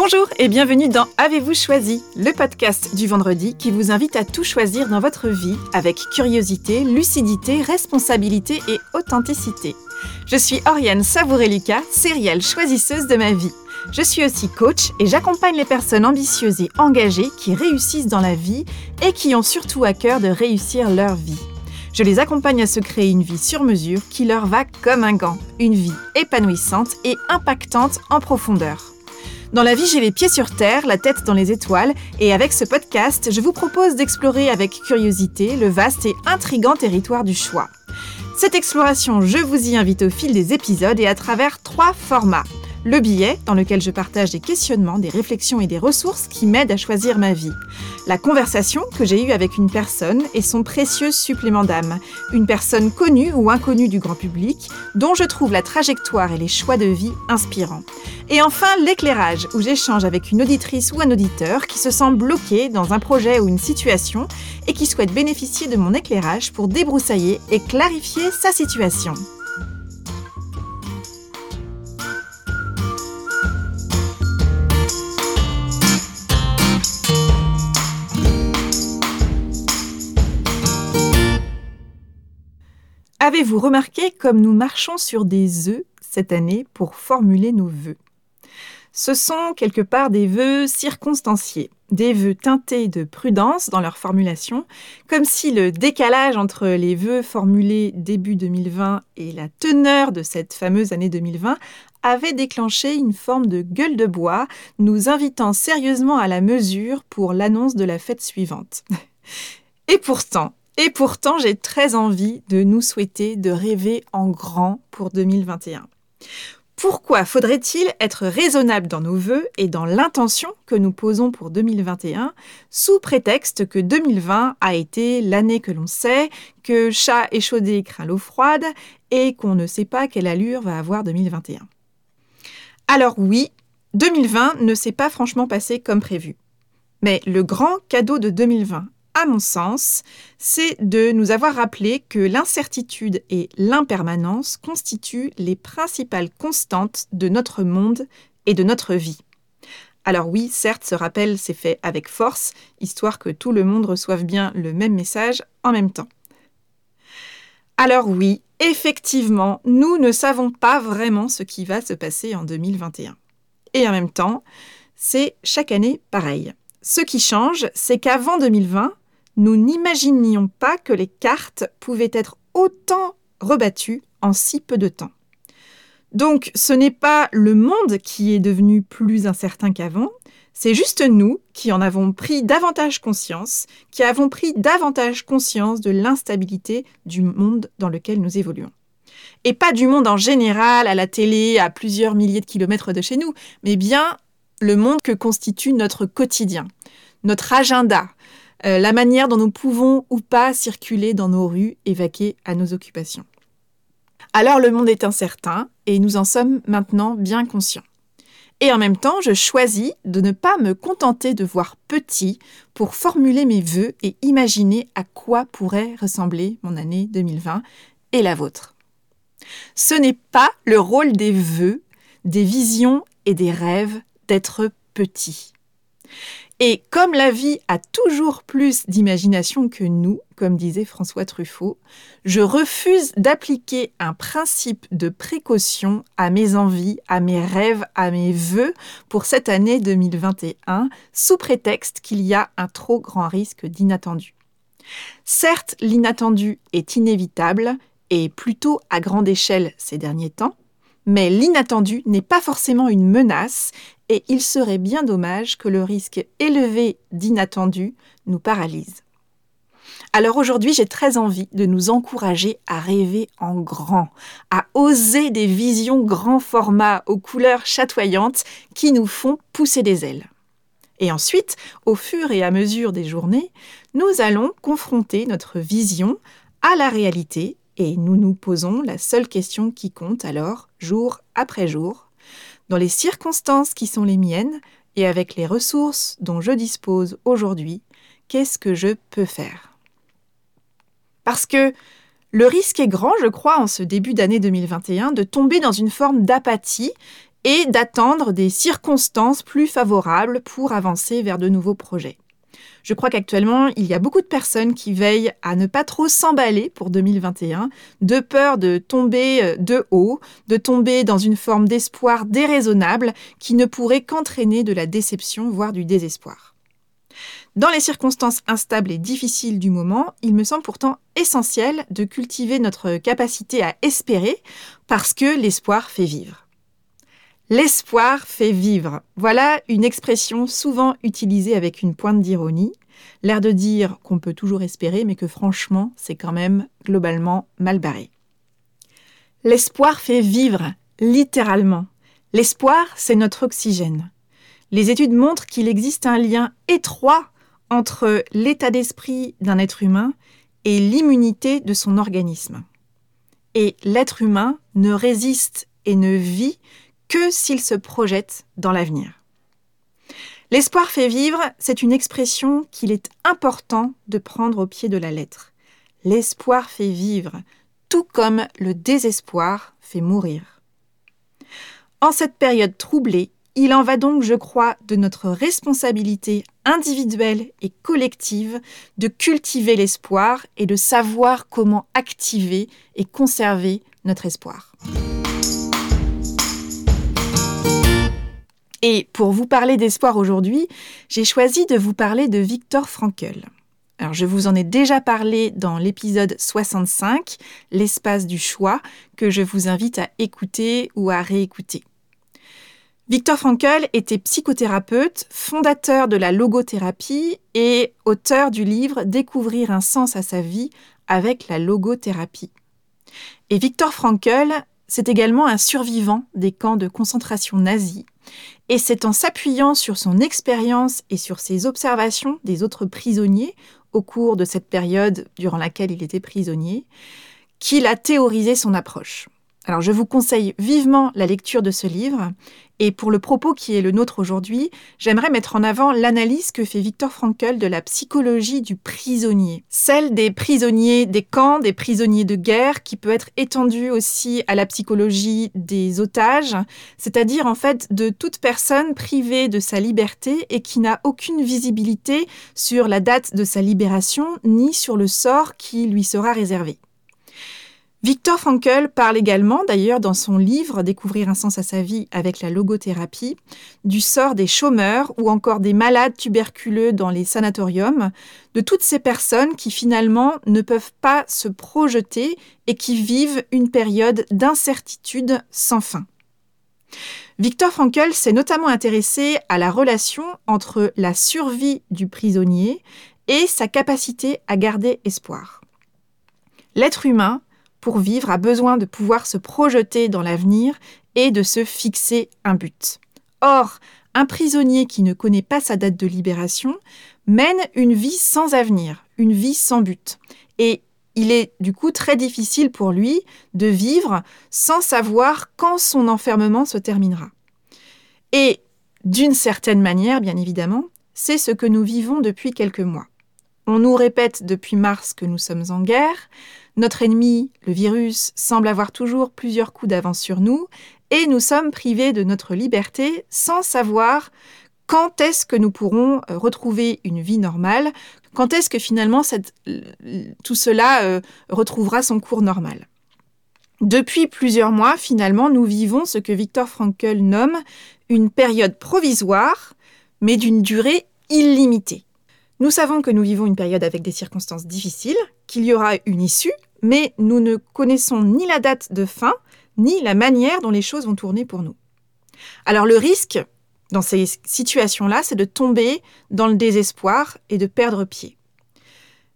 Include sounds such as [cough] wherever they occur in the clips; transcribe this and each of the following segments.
Bonjour et bienvenue dans Avez-vous choisi, le podcast du vendredi qui vous invite à tout choisir dans votre vie avec curiosité, lucidité, responsabilité et authenticité. Je suis Oriane Savourelika, sérielle choisisseuse de ma vie. Je suis aussi coach et j'accompagne les personnes ambitieuses et engagées qui réussissent dans la vie et qui ont surtout à cœur de réussir leur vie. Je les accompagne à se créer une vie sur mesure qui leur va comme un gant, une vie épanouissante et impactante en profondeur. Dans la vie, j'ai les pieds sur terre, la tête dans les étoiles, et avec ce podcast, je vous propose d'explorer avec curiosité le vaste et intrigant territoire du choix. Cette exploration, je vous y invite au fil des épisodes et à travers trois formats le billet, dans lequel je partage des questionnements, des réflexions et des ressources qui m'aident à choisir ma vie. La conversation que j'ai eue avec une personne et son précieux supplément d'âme. Une personne connue ou inconnue du grand public, dont je trouve la trajectoire et les choix de vie inspirants. Et enfin, l'éclairage, où j'échange avec une auditrice ou un auditeur qui se sent bloqué dans un projet ou une situation et qui souhaite bénéficier de mon éclairage pour débroussailler et clarifier sa situation. Avez-vous remarqué comme nous marchons sur des œufs cette année pour formuler nos vœux? Ce sont quelque part des vœux circonstanciés, des vœux teintés de prudence dans leur formulation, comme si le décalage entre les vœux formulés début 2020 et la teneur de cette fameuse année 2020 avait déclenché une forme de gueule de bois, nous invitant sérieusement à la mesure pour l'annonce de la fête suivante. [laughs] Et pourtant, et pourtant, j'ai très envie de nous souhaiter de rêver en grand pour 2021. Pourquoi faudrait-il être raisonnable dans nos voeux et dans l'intention que nous posons pour 2021 sous prétexte que 2020 a été l'année que l'on sait, que chat échaudé craint l'eau froide et qu'on ne sait pas quelle allure va avoir 2021 Alors oui, 2020 ne s'est pas franchement passé comme prévu. Mais le grand cadeau de 2020 à mon sens, c'est de nous avoir rappelé que l'incertitude et l'impermanence constituent les principales constantes de notre monde et de notre vie. Alors oui, certes, ce rappel s'est fait avec force, histoire que tout le monde reçoive bien le même message en même temps. Alors oui, effectivement, nous ne savons pas vraiment ce qui va se passer en 2021. Et en même temps, c'est chaque année pareil. Ce qui change, c'est qu'avant 2020, nous n'imaginions pas que les cartes pouvaient être autant rebattues en si peu de temps. Donc ce n'est pas le monde qui est devenu plus incertain qu'avant, c'est juste nous qui en avons pris davantage conscience, qui avons pris davantage conscience de l'instabilité du monde dans lequel nous évoluons. Et pas du monde en général, à la télé, à plusieurs milliers de kilomètres de chez nous, mais bien le monde que constitue notre quotidien, notre agenda, euh, la manière dont nous pouvons ou pas circuler dans nos rues et vaquer à nos occupations. Alors le monde est incertain et nous en sommes maintenant bien conscients. Et en même temps, je choisis de ne pas me contenter de voir petit pour formuler mes vœux et imaginer à quoi pourrait ressembler mon année 2020 et la vôtre. Ce n'est pas le rôle des vœux, des visions et des rêves d'être petit. Et comme la vie a toujours plus d'imagination que nous, comme disait François Truffaut, je refuse d'appliquer un principe de précaution à mes envies, à mes rêves, à mes vœux pour cette année 2021, sous prétexte qu'il y a un trop grand risque d'inattendu. Certes, l'inattendu est inévitable et plutôt à grande échelle ces derniers temps, mais l'inattendu n'est pas forcément une menace et il serait bien dommage que le risque élevé d'inattendu nous paralyse. Alors aujourd'hui, j'ai très envie de nous encourager à rêver en grand, à oser des visions grand format aux couleurs chatoyantes qui nous font pousser des ailes. Et ensuite, au fur et à mesure des journées, nous allons confronter notre vision à la réalité et nous nous posons la seule question qui compte alors, jour après jour, dans les circonstances qui sont les miennes et avec les ressources dont je dispose aujourd'hui, qu'est-ce que je peux faire? Parce que le risque est grand, je crois, en ce début d'année 2021, de tomber dans une forme d'apathie et d'attendre des circonstances plus favorables pour avancer vers de nouveaux projets. Je crois qu'actuellement, il y a beaucoup de personnes qui veillent à ne pas trop s'emballer pour 2021, de peur de tomber euh, de haut, de tomber dans une forme d'espoir déraisonnable qui ne pourrait qu'entraîner de la déception, voire du désespoir. Dans les circonstances instables et difficiles du moment, il me semble pourtant essentiel de cultiver notre capacité à espérer parce que l'espoir fait vivre. L'espoir fait vivre. Voilà une expression souvent utilisée avec une pointe d'ironie, l'air de dire qu'on peut toujours espérer, mais que franchement, c'est quand même globalement mal barré. L'espoir fait vivre, littéralement. L'espoir, c'est notre oxygène. Les études montrent qu'il existe un lien étroit entre l'état d'esprit d'un être humain et l'immunité de son organisme. Et l'être humain ne résiste et ne vit que s'il se projette dans l'avenir. L'espoir fait vivre, c'est une expression qu'il est important de prendre au pied de la lettre. L'espoir fait vivre, tout comme le désespoir fait mourir. En cette période troublée, il en va donc, je crois, de notre responsabilité individuelle et collective de cultiver l'espoir et de savoir comment activer et conserver notre espoir. Et pour vous parler d'espoir aujourd'hui, j'ai choisi de vous parler de Viktor Frankl. Alors, je vous en ai déjà parlé dans l'épisode 65, L'espace du choix, que je vous invite à écouter ou à réécouter. Viktor Frankl était psychothérapeute, fondateur de la logothérapie et auteur du livre Découvrir un sens à sa vie avec la logothérapie. Et Viktor Frankl, c'est également un survivant des camps de concentration nazis et c'est en s'appuyant sur son expérience et sur ses observations des autres prisonniers au cours de cette période durant laquelle il était prisonnier qu'il a théorisé son approche. Alors je vous conseille vivement la lecture de ce livre et pour le propos qui est le nôtre aujourd'hui, j'aimerais mettre en avant l'analyse que fait Victor Frankl de la psychologie du prisonnier, celle des prisonniers des camps, des prisonniers de guerre, qui peut être étendue aussi à la psychologie des otages, c'est-à-dire en fait de toute personne privée de sa liberté et qui n'a aucune visibilité sur la date de sa libération ni sur le sort qui lui sera réservé. Victor Frankl parle également, d'ailleurs dans son livre Découvrir un sens à sa vie avec la logothérapie, du sort des chômeurs ou encore des malades tuberculeux dans les sanatoriums, de toutes ces personnes qui finalement ne peuvent pas se projeter et qui vivent une période d'incertitude sans fin. Victor Frankl s'est notamment intéressé à la relation entre la survie du prisonnier et sa capacité à garder espoir. L'être humain pour vivre, a besoin de pouvoir se projeter dans l'avenir et de se fixer un but. Or, un prisonnier qui ne connaît pas sa date de libération mène une vie sans avenir, une vie sans but. Et il est du coup très difficile pour lui de vivre sans savoir quand son enfermement se terminera. Et d'une certaine manière, bien évidemment, c'est ce que nous vivons depuis quelques mois. On nous répète depuis mars que nous sommes en guerre, notre ennemi, le virus, semble avoir toujours plusieurs coups d'avance sur nous et nous sommes privés de notre liberté sans savoir quand est-ce que nous pourrons euh, retrouver une vie normale, quand est-ce que finalement tout cela euh, retrouvera son cours normal. Depuis plusieurs mois, finalement, nous vivons ce que Victor Frankl nomme une période provisoire, mais d'une durée illimitée. Nous savons que nous vivons une période avec des circonstances difficiles, qu'il y aura une issue, mais nous ne connaissons ni la date de fin, ni la manière dont les choses vont tourner pour nous. Alors le risque dans ces situations-là, c'est de tomber dans le désespoir et de perdre pied.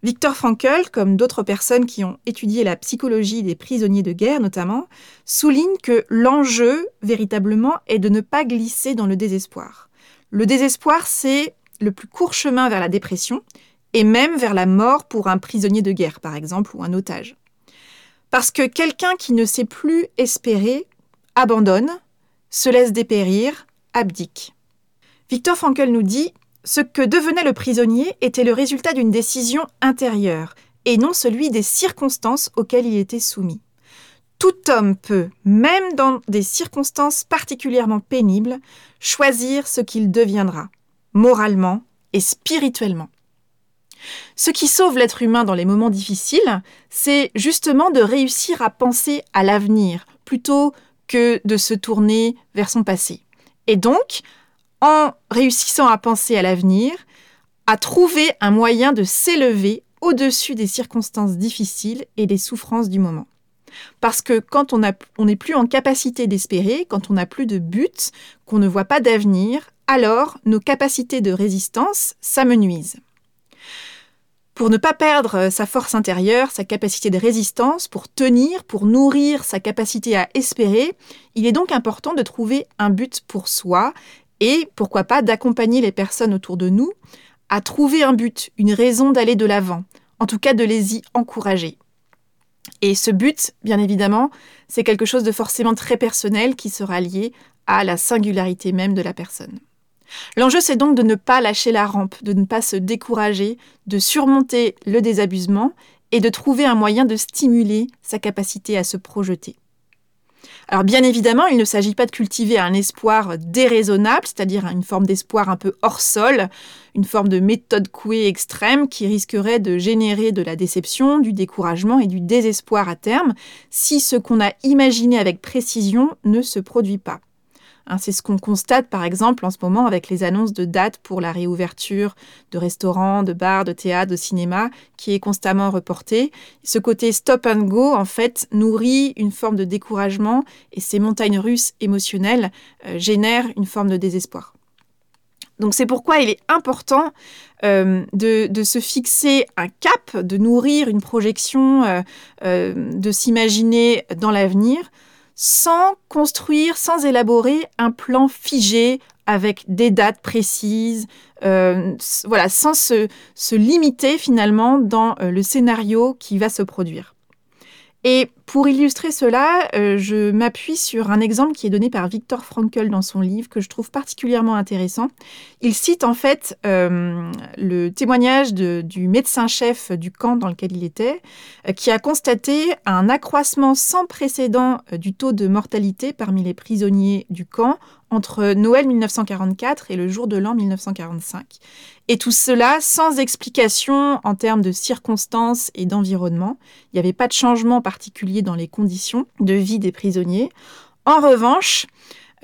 Victor Frankl, comme d'autres personnes qui ont étudié la psychologie des prisonniers de guerre notamment, souligne que l'enjeu véritablement est de ne pas glisser dans le désespoir. Le désespoir, c'est le plus court chemin vers la dépression, et même vers la mort pour un prisonnier de guerre, par exemple, ou un otage. Parce que quelqu'un qui ne sait plus espérer abandonne, se laisse dépérir, abdique. Victor Frankl nous dit Ce que devenait le prisonnier était le résultat d'une décision intérieure, et non celui des circonstances auxquelles il était soumis. Tout homme peut, même dans des circonstances particulièrement pénibles, choisir ce qu'il deviendra, moralement et spirituellement. Ce qui sauve l'être humain dans les moments difficiles, c'est justement de réussir à penser à l'avenir plutôt que de se tourner vers son passé. Et donc, en réussissant à penser à l'avenir, à trouver un moyen de s'élever au-dessus des circonstances difficiles et des souffrances du moment. Parce que quand on n'est plus en capacité d'espérer, quand on n'a plus de but, qu'on ne voit pas d'avenir, alors nos capacités de résistance s'amenuisent. Pour ne pas perdre sa force intérieure, sa capacité de résistance, pour tenir, pour nourrir sa capacité à espérer, il est donc important de trouver un but pour soi et pourquoi pas d'accompagner les personnes autour de nous à trouver un but, une raison d'aller de l'avant, en tout cas de les y encourager. Et ce but, bien évidemment, c'est quelque chose de forcément très personnel qui sera lié à la singularité même de la personne. L'enjeu, c'est donc de ne pas lâcher la rampe, de ne pas se décourager, de surmonter le désabusement et de trouver un moyen de stimuler sa capacité à se projeter. Alors bien évidemment, il ne s'agit pas de cultiver un espoir déraisonnable, c'est-à-dire une forme d'espoir un peu hors sol, une forme de méthode couée extrême qui risquerait de générer de la déception, du découragement et du désespoir à terme si ce qu'on a imaginé avec précision ne se produit pas. Hein, c'est ce qu'on constate par exemple en ce moment avec les annonces de dates pour la réouverture de restaurants, de bars, de théâtres, de cinéma qui est constamment reporté. Ce côté stop and go en fait nourrit une forme de découragement et ces montagnes russes émotionnelles euh, génèrent une forme de désespoir. Donc c'est pourquoi il est important euh, de, se fixer un cap, de nourrir une projection, euh, de s'imaginer dans l'avenir sans construire, sans élaborer un plan figé avec des dates précises, euh, voilà, sans se, limiter finalement dans euh, le scénario qui va se produire. Et pour illustrer cela, euh, je m'appuie sur un exemple qui est donné par Viktor Frankl dans son livre que je trouve particulièrement intéressant. Il cite en fait euh, le témoignage du médecin-chef du camp dans lequel il était, euh, qui a constaté un accroissement sans précédent du taux de mortalité parmi les prisonniers du camp entre Noël 1944 et le jour de l'an 1945. Et tout cela sans explication en termes de circonstances et d'environnement. Il n'y avait pas de changement particulier dans les conditions de vie des prisonniers. En revanche,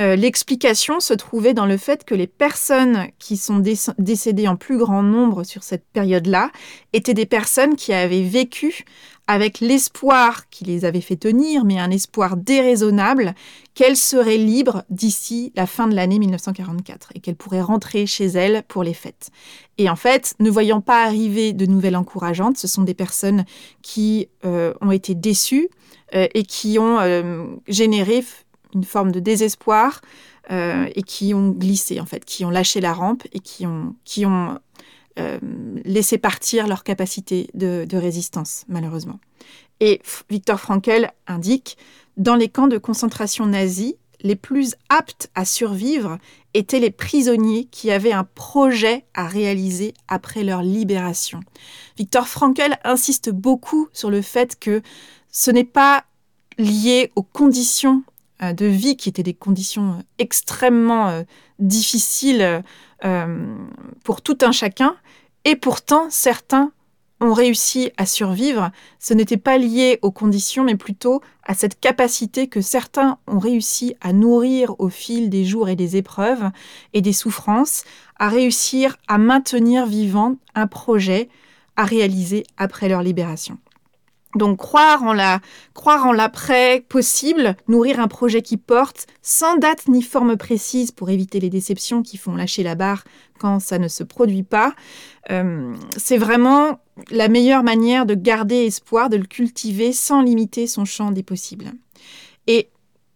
euh, l'explication se trouvait dans le fait que les personnes qui sont décédées en plus grand nombre sur cette période-là étaient des personnes qui avaient vécu avec l'espoir qui les avait fait tenir, mais un espoir déraisonnable qu'elles seraient libres d'ici la fin de l'année 1944 et qu'elles pourraient rentrer chez elles pour les fêtes. Et en fait, ne voyant pas arriver de nouvelles encourageantes, ce sont des personnes qui euh, ont été déçues euh, et qui ont généré une forme de désespoir euh, et qui ont glissé en fait, qui ont lâché la rampe et qui ont, qui ont euh, laissé partir leur capacité de, résistance, malheureusement. Et Victor Frankl indique, dans les camps de concentration nazis, les plus aptes à survivre étaient les prisonniers qui avaient un projet à réaliser après leur libération. Victor Frankl insiste beaucoup sur le fait que ce n'est pas lié aux conditions de vie qui étaient des conditions euh, extrêmement euh, difficiles pour tout un chacun. Et pourtant, certains ont réussi à survivre. Ce n'était pas lié aux conditions, mais plutôt à cette capacité que certains ont réussi à nourrir au fil des jours et des épreuves et des souffrances, à réussir à maintenir vivant un projet à réaliser après leur libération. Donc croire en la croire en l'après possible, nourrir un projet qui porte sans date ni forme précise pour éviter les déceptions qui font lâcher la barre quand ça ne se produit pas, euh, c'est vraiment la meilleure manière de garder espoir, de le cultiver sans limiter son champ des possibles. Et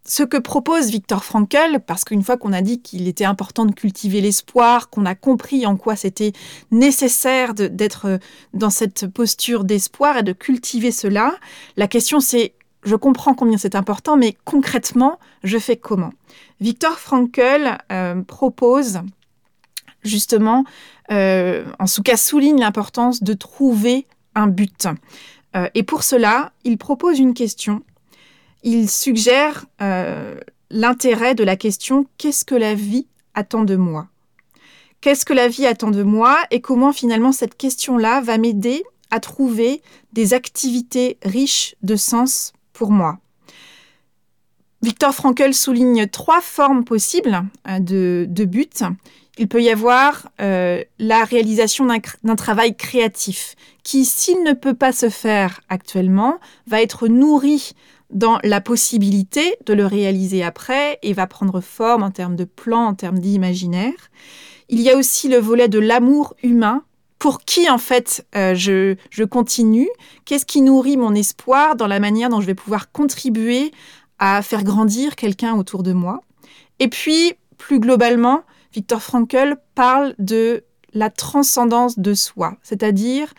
ce que propose Victor Frankl, parce qu'une fois qu'on a dit qu'il était important de cultiver l'espoir, qu'on a compris en quoi c'était nécessaire d'être dans cette posture d'espoir et de cultiver cela, la question c'est, je comprends combien c'est important, mais concrètement, je fais comment? Victor Frankl euh, propose justement, euh, en tout cas souligne l'importance de trouver un but. Euh, et pour cela, il propose une question il suggère euh, l'intérêt de la question qu'est-ce que la vie attend de moi? Qu'est-ce que la vie attend de moi et comment finalement cette question-là va m'aider à trouver des activités riches de sens pour moi? Victor Frankl souligne trois formes possibles euh, de, but. Il peut y avoir euh, la réalisation d'un travail créatif qui, s'il ne peut pas se faire actuellement, va être nourri dans la possibilité de le réaliser après et va prendre forme en termes de plan, en termes d'imaginaire. Il y a aussi le volet de l'amour humain. Pour qui, en fait, euh, je, je continue? Qu'est-ce qui nourrit mon espoir dans la manière dont je vais pouvoir contribuer à faire grandir quelqu'un autour de moi? Et puis, plus globalement, Victor Frankl parle de la transcendance de soi, c'est-à-dire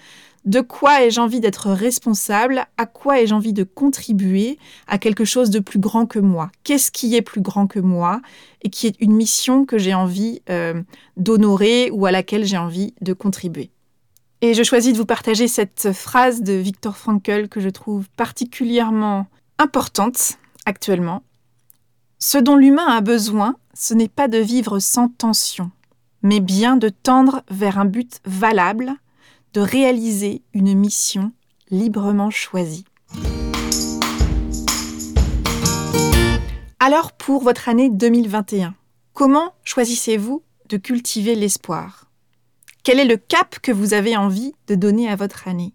de quoi ai-je envie d'être responsable, à quoi ai-je envie de contribuer? À quelque chose de plus grand que moi, qu'est-ce qui est plus grand que moi et qui est une mission que j'ai envie euh, d'honorer ou à laquelle j'ai envie de contribuer? Et je choisis de vous partager cette phrase de Victor Frankl que je trouve particulièrement importante actuellement, ce dont l'humain a besoin, ce n'est pas de vivre sans tension, mais bien de tendre vers un but valable, de réaliser une mission librement choisie. Alors pour votre année 2021, comment choisissez-vous de cultiver l'espoir? Quel est le cap que vous avez envie de donner à votre année?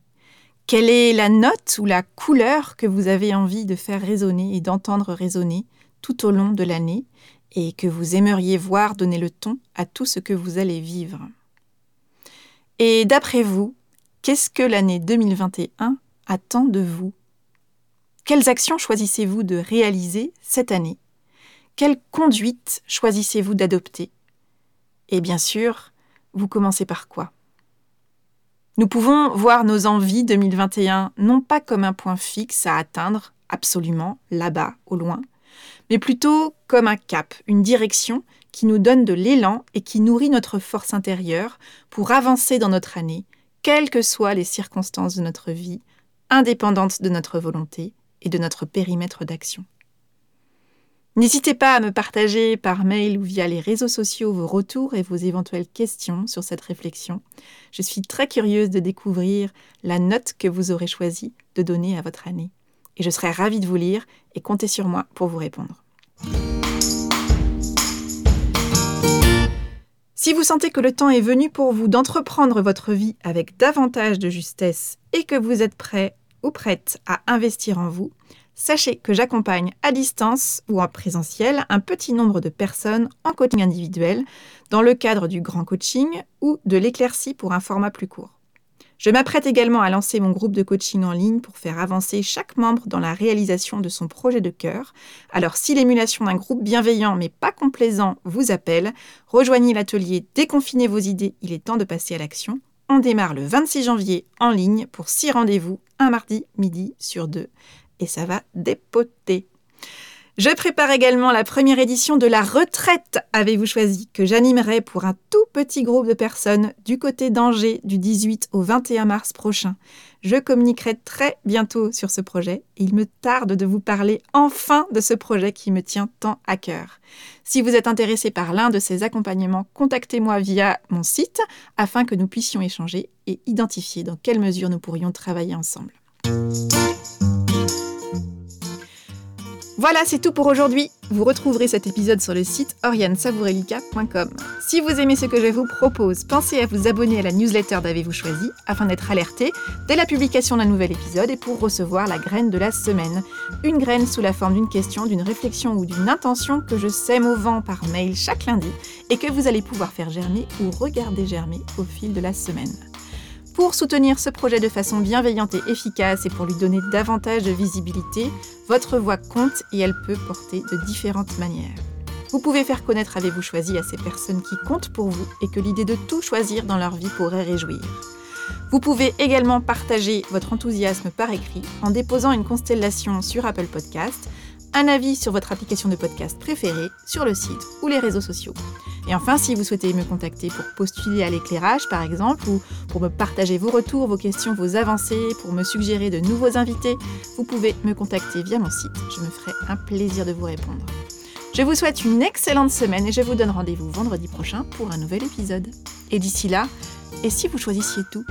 Quelle est la note ou la couleur que vous avez envie de faire résonner et d'entendre résonner tout au long de l'année et que vous aimeriez voir donner le ton à tout ce que vous allez vivre? Et d'après vous, qu'est-ce que l'année 2021 attend de vous? Quelles actions choisissez-vous de réaliser cette année? Quelle conduite choisissez-vous d'adopter? Et bien sûr, vous commencez par quoi? Nous pouvons voir nos envies 2021 non pas comme un point fixe à atteindre, absolument, là-bas, au loin, mais plutôt comme un cap, une direction qui nous donne de l'élan et qui nourrit notre force intérieure pour avancer dans notre année, quelles que soient les circonstances de notre vie, indépendantes de notre volonté et de notre périmètre d'action. N'hésitez pas à me partager par mail ou via les réseaux sociaux vos retours et vos éventuelles questions sur cette réflexion. Je suis très curieuse de découvrir la note que vous aurez choisi de donner à votre année. Et je serai ravie de vous lire et comptez sur moi pour vous répondre. Si vous sentez que le temps est venu pour vous d'entreprendre votre vie avec davantage de justesse et que vous êtes prêt ou prête à investir en vous, Sachez que j'accompagne à distance ou en présentiel un petit nombre de personnes en coaching individuel dans le cadre du grand coaching ou de l'éclaircie pour un format plus court. Je m'apprête également à lancer mon groupe de coaching en ligne pour faire avancer chaque membre dans la réalisation de son projet de cœur. Alors si l'émulation d'un groupe bienveillant mais pas complaisant vous appelle, rejoignez l'atelier Déconfinez vos idées, il est temps de passer à l'action. On démarre le 26 janvier en ligne pour 6 rendez-vous, un mardi midi sur deux et ça va dépoter. Je prépare également la première édition de la retraite, avez-vous choisi, que j'animerai pour un tout petit groupe de personnes du côté d'Angers du 18 au 21 mars prochain? Je communiquerai très bientôt sur ce projet. Il me tarde de vous parler enfin de ce projet qui me tient tant à cœur. Si vous êtes intéressé par l'un de ces accompagnements, contactez-moi via mon site afin que nous puissions échanger et identifier dans quelle mesure nous pourrions travailler ensemble. Voilà, c'est tout pour aujourd'hui. Vous retrouverez cet épisode sur le site oriansavourelica.com. Si vous aimez ce que je vous propose, pensez à vous abonner à la newsletter d'Avez-vous choisi afin d'être alerté dès la publication d'un nouvel épisode et pour recevoir la graine de la semaine. Une graine sous la forme d'une question, d'une réflexion ou d'une intention que je sème au vent par mail chaque lundi et que vous allez pouvoir faire germer ou regarder germer au fil de la semaine. Pour soutenir ce projet de façon bienveillante et efficace et pour lui donner davantage de visibilité, votre voix compte et elle peut porter de différentes manières. Vous pouvez faire connaître Avez-vous choisi à ces personnes qui comptent pour vous et que l'idée de tout choisir dans leur vie pourrait réjouir. Vous pouvez également partager votre enthousiasme par écrit en déposant une constellation sur Apple Podcast, un avis sur votre application de podcast préférée, sur le site ou les réseaux sociaux. Et enfin, si vous souhaitez me contacter pour postuler à l'éclairage, par exemple, ou pour me partager vos retours, vos questions, vos avancées, pour me suggérer de nouveaux invités, vous pouvez me contacter via mon site. Je me ferai un plaisir de vous répondre. Je vous souhaite une excellente semaine et je vous donne rendez-vous vendredi prochain pour un nouvel épisode. Et d'ici là, et si vous choisissiez tout?